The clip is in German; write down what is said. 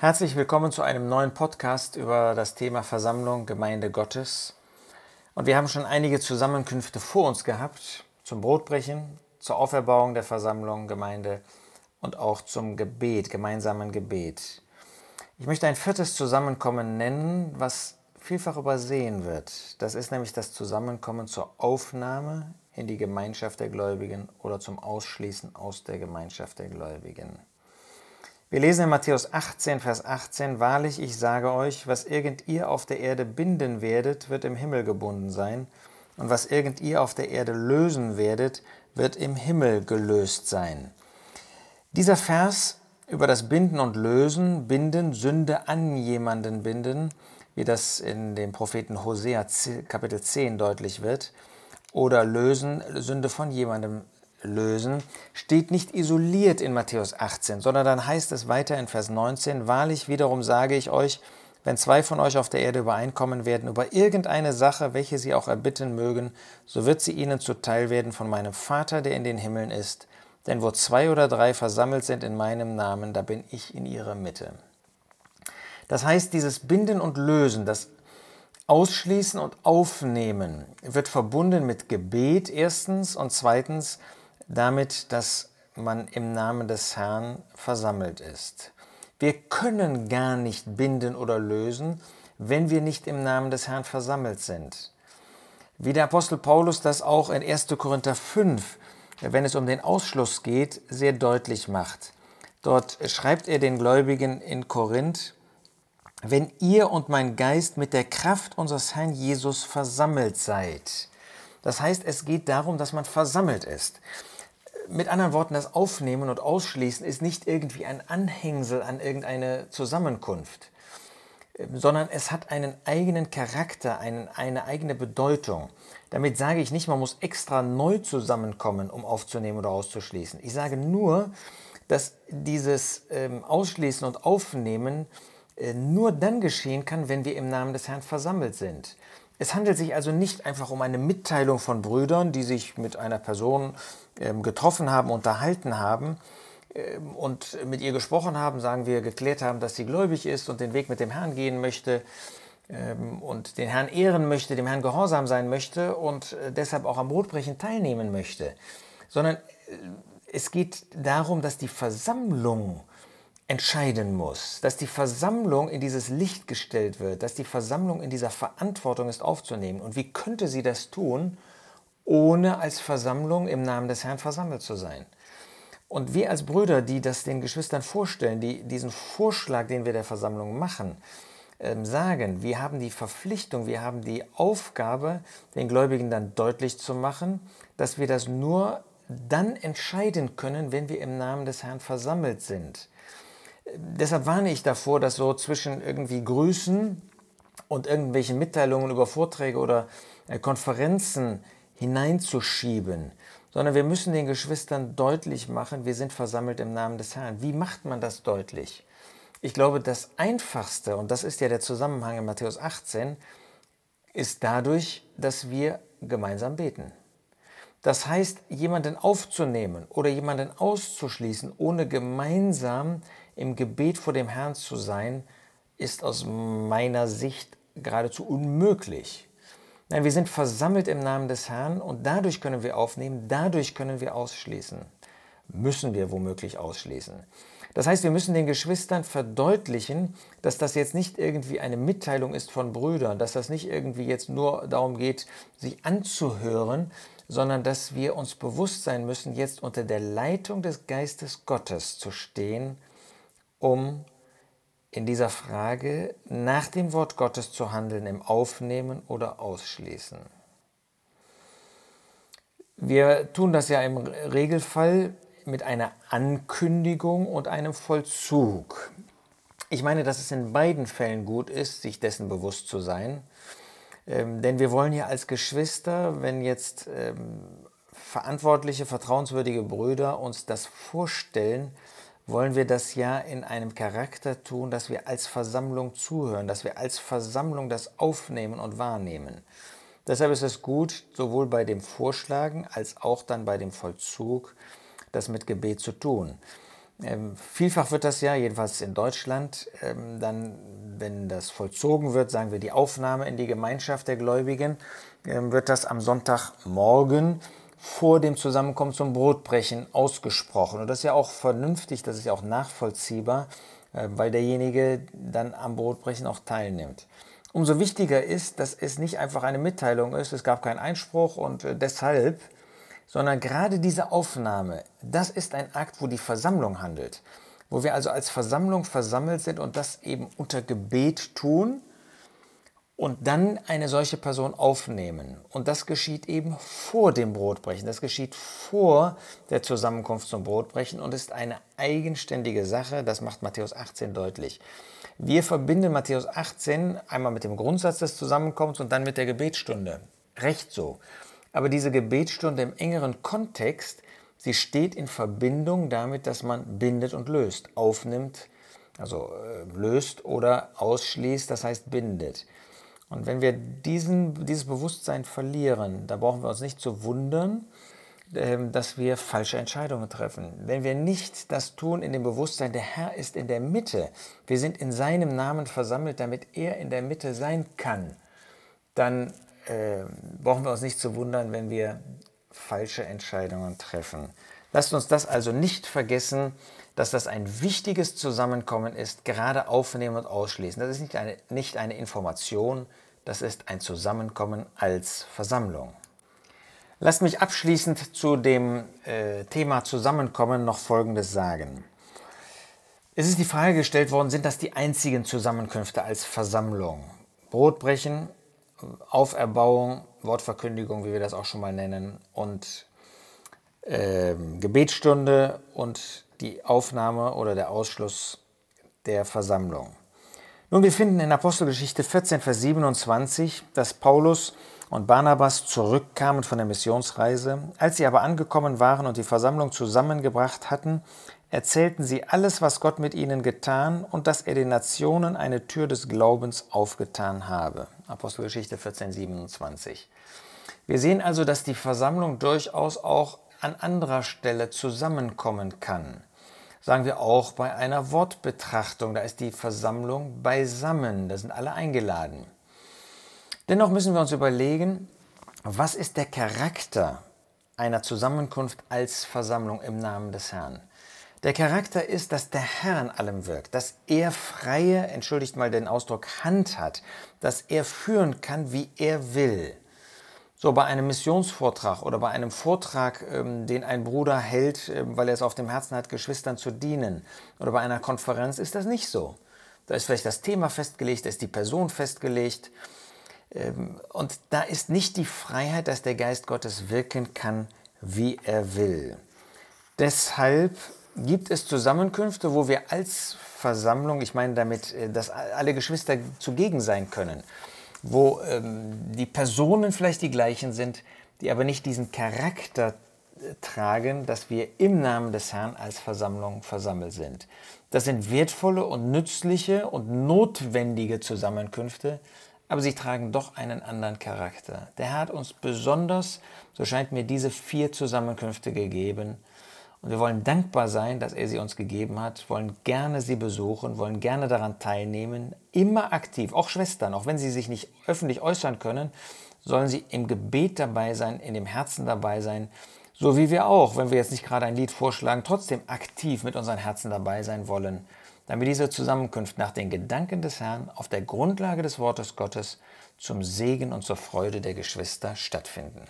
Herzlich willkommen zu einem neuen Podcast über das Thema Versammlung Gemeinde Gottes. Und wir haben schon einige Zusammenkünfte vor uns gehabt zum Brotbrechen, zur Auferbauung der Versammlung Gemeinde und auch zum Gebet, gemeinsamen Gebet. Ich möchte ein viertes Zusammenkommen nennen, was vielfach übersehen wird. Das ist nämlich das Zusammenkommen zur Aufnahme in die Gemeinschaft der Gläubigen oder zum Ausschließen aus der Gemeinschaft der Gläubigen. Wir lesen in Matthäus 18, Vers 18, Wahrlich, ich sage euch, was irgend ihr auf der Erde binden werdet, wird im Himmel gebunden sein, und was irgend ihr auf der Erde lösen werdet, wird im Himmel gelöst sein. Dieser Vers über das Binden und Lösen, Binden, Sünde an jemanden binden, wie das in dem Propheten Hosea Kapitel 10 deutlich wird, oder lösen, Sünde von jemandem lösen, steht nicht isoliert in Matthäus 18, sondern dann heißt es weiter in Vers 19, Wahrlich wiederum sage ich euch, wenn zwei von euch auf der Erde übereinkommen werden über irgendeine Sache, welche sie auch erbitten mögen, so wird sie ihnen zuteil werden von meinem Vater, der in den Himmeln ist. Denn wo zwei oder drei versammelt sind in meinem Namen, da bin ich in ihrer Mitte. Das heißt, dieses Binden und Lösen, das Ausschließen und Aufnehmen wird verbunden mit Gebet erstens und zweitens damit, dass man im Namen des Herrn versammelt ist. Wir können gar nicht binden oder lösen, wenn wir nicht im Namen des Herrn versammelt sind. Wie der Apostel Paulus das auch in 1. Korinther 5, wenn es um den Ausschluss geht, sehr deutlich macht. Dort schreibt er den Gläubigen in Korinth, wenn ihr und mein Geist mit der Kraft unseres Herrn Jesus versammelt seid. Das heißt, es geht darum, dass man versammelt ist mit anderen Worten, das Aufnehmen und Ausschließen ist nicht irgendwie ein Anhängsel an irgendeine Zusammenkunft, ähm, sondern es hat einen eigenen Charakter, einen, eine eigene Bedeutung. Damit sage ich nicht, man muss extra neu zusammenkommen, um aufzunehmen oder auszuschließen. Ich sage nur, dass dieses ähm, Ausschließen und Aufnehmen äh, nur dann geschehen kann, wenn wir im Namen des Herrn versammelt sind. Es handelt sich also nicht einfach um eine Mitteilung von Brüdern, die sich mit einer Person ähm, getroffen haben, unterhalten haben ähm, und mit ihr gesprochen haben, sagen wir, geklärt haben, dass sie gläubig ist und den Weg mit dem Herrn gehen möchte ähm, und den Herrn ehren möchte, dem Herrn gehorsam sein möchte und äh, deshalb auch am Brotbrechen teilnehmen möchte, sondern äh, es geht darum, dass die Versammlung entscheiden muss, dass die Versammlung in dieses Licht gestellt wird, dass die Versammlung in dieser Verantwortung ist aufzunehmen. Und wie könnte sie das tun, ohne als Versammlung im Namen des Herrn versammelt zu sein? Und wir als Brüder, die das den Geschwistern vorstellen, die diesen Vorschlag, den wir der Versammlung machen, ähm, sagen, wir haben die Verpflichtung, wir haben die Aufgabe, den Gläubigen dann deutlich zu machen, dass wir das nur dann entscheiden können, wenn wir im Namen des Herrn versammelt sind deshalb warne ich davor, dass so zwischen irgendwie Grüßen und irgendwelchen Mitteilungen über Vorträge oder äh, Konferenzen hineinzuschieben, sondern wir müssen den Geschwistern deutlich machen, wir sind versammelt im Namen des Herrn. Wie macht man das deutlich? Ich glaube, das Einfachste, und das ist ja der Zusammenhang in Matthäus 18, ist dadurch, dass wir gemeinsam beten. Das heißt, jemanden aufzunehmen oder jemanden auszuschließen, ohne gemeinsam im Gebet vor dem Herrn zu sein, ist aus meiner Sicht geradezu unmöglich. Nein, wir sind versammelt im Namen des Herrn und dadurch können wir aufnehmen, dadurch können wir ausschließen. Müssen wir womöglich ausschließen. Das heißt, wir müssen den Geschwistern verdeutlichen, dass das jetzt nicht irgendwie eine Mitteilung ist von Brüdern, dass das nicht irgendwie jetzt nur darum geht, sich anzuhören, sondern dass wir uns bewusst sein müssen, jetzt unter der Leitung des Geistes Gottes zu stehen um in dieser Frage nach dem Wort Gottes zu handeln, im Aufnehmen oder Ausschließen. Wir tun das ja im Regelfall mit einer Ankündigung und einem Vollzug. Ich meine, dass es in beiden Fällen gut ist, sich dessen bewusst zu sein. Ähm, denn wir wollen ja als Geschwister, wenn jetzt ähm, verantwortliche, vertrauenswürdige Brüder uns das vorstellen, wollen wir das ja in einem Charakter tun, dass wir als Versammlung zuhören, dass wir als Versammlung das aufnehmen und wahrnehmen. Deshalb ist es gut, sowohl bei dem Vorschlagen als auch dann bei dem Vollzug, das mit Gebet zu tun. Ähm, vielfach wird das ja, jedenfalls in Deutschland, ähm, dann, wenn das vollzogen wird, sagen wir die Aufnahme in die Gemeinschaft der Gläubigen, ähm, wird das am Sonntagmorgen vor dem Zusammenkommen zum Brotbrechen ausgesprochen. Und das ist ja auch vernünftig, das ist ja auch nachvollziehbar, äh, weil derjenige dann am Brotbrechen auch teilnimmt. Umso wichtiger ist, dass es nicht einfach eine Mitteilung ist, es gab keinen Einspruch und äh, deshalb sondern gerade diese Aufnahme, das ist ein Akt, wo die Versammlung handelt, wo wir also als Versammlung versammelt sind und das eben unter Gebet tun und dann eine solche Person aufnehmen. Und das geschieht eben vor dem Brotbrechen, das geschieht vor der Zusammenkunft zum Brotbrechen und ist eine eigenständige Sache, das macht Matthäus 18 deutlich. Wir verbinden Matthäus 18 einmal mit dem Grundsatz des Zusammenkommens und dann mit der Gebetsstunde. Recht so. Aber diese Gebetsstunde im engeren Kontext, sie steht in Verbindung damit, dass man bindet und löst, aufnimmt, also äh, löst oder ausschließt, das heißt bindet. Und wenn wir diesen, dieses Bewusstsein verlieren, da brauchen wir uns nicht zu wundern, äh, dass wir falsche Entscheidungen treffen. Wenn wir nicht das tun in dem Bewusstsein, der Herr ist in der Mitte, wir sind in seinem Namen versammelt, damit er in der Mitte sein kann, dann äh, brauchen wir uns nicht zu wundern, wenn wir falsche Entscheidungen treffen. Lasst uns das also nicht vergessen, dass das ein wichtiges Zusammenkommen ist, gerade aufnehmen und ausschließen. Das ist nicht eine, nicht eine Information, das ist ein Zusammenkommen als Versammlung. Lasst mich abschließend zu dem äh, Thema Zusammenkommen noch Folgendes sagen. Es ist die Frage gestellt worden, sind das die einzigen Zusammenkünfte als Versammlung? Brotbrechen Auferbauung, Wortverkündigung, wie wir das auch schon mal nennen, und äh, Gebetsstunde und die Aufnahme oder der Ausschluss der Versammlung. Nun, wir finden in Apostelgeschichte 14, Vers 27, dass Paulus und Barnabas zurückkamen von der Missionsreise. Als sie aber angekommen waren und die Versammlung zusammengebracht hatten, erzählten sie alles, was Gott mit ihnen getan und dass er den Nationen eine Tür des Glaubens aufgetan habe. Apostelgeschichte 14, 27. Wir sehen also, dass die Versammlung durchaus auch an anderer Stelle zusammenkommen kann. Sagen wir auch bei einer Wortbetrachtung, da ist die Versammlung beisammen, da sind alle eingeladen. Dennoch müssen wir uns überlegen, was ist der Charakter einer Zusammenkunft als Versammlung im Namen des Herrn? Der Charakter ist, dass der Herr in allem wirkt, dass er freie, entschuldigt mal den Ausdruck, Hand hat, dass er führen kann, wie er will. So bei einem Missionsvortrag oder bei einem Vortrag, ähm, den ein Bruder hält, ähm, weil er es auf dem Herzen hat, Geschwistern zu dienen, oder bei einer Konferenz ist das nicht so. Da ist vielleicht das Thema festgelegt, da ist die Person festgelegt. Ähm, und da ist nicht die Freiheit, dass der Geist Gottes wirken kann, wie er will. Deshalb gibt es Zusammenkünfte, wo wir als Versammlung, ich meine damit, äh, dass alle Geschwister zugegen sein können, wo ähm, die Personen vielleicht die gleichen sind, die aber nicht diesen Charakter äh, tragen, dass wir im Namen des Herrn als Versammlung versammelt sind. Das sind wertvolle und nützliche und notwendige Zusammenkünfte, aber sie tragen doch einen anderen Charakter. Der Herr hat uns besonders, so scheint mir, diese vier Zusammenkünfte gegeben, und wir wollen dankbar sein, dass er sie uns gegeben hat, wollen gerne sie besuchen, wollen gerne daran teilnehmen, immer aktiv, auch Schwestern, auch wenn sie sich nicht öffentlich äußern können, sollen sie im Gebet dabei sein, in dem Herzen dabei sein, so wie wir auch, wenn wir jetzt nicht gerade ein Lied vorschlagen, trotzdem aktiv mit unseren Herzen dabei sein wollen, damit diese Zusammenkunft nach den Gedanken des Herrn auf der Grundlage des Wortes Gottes zum Segen und zur Freude der Geschwister stattfinden.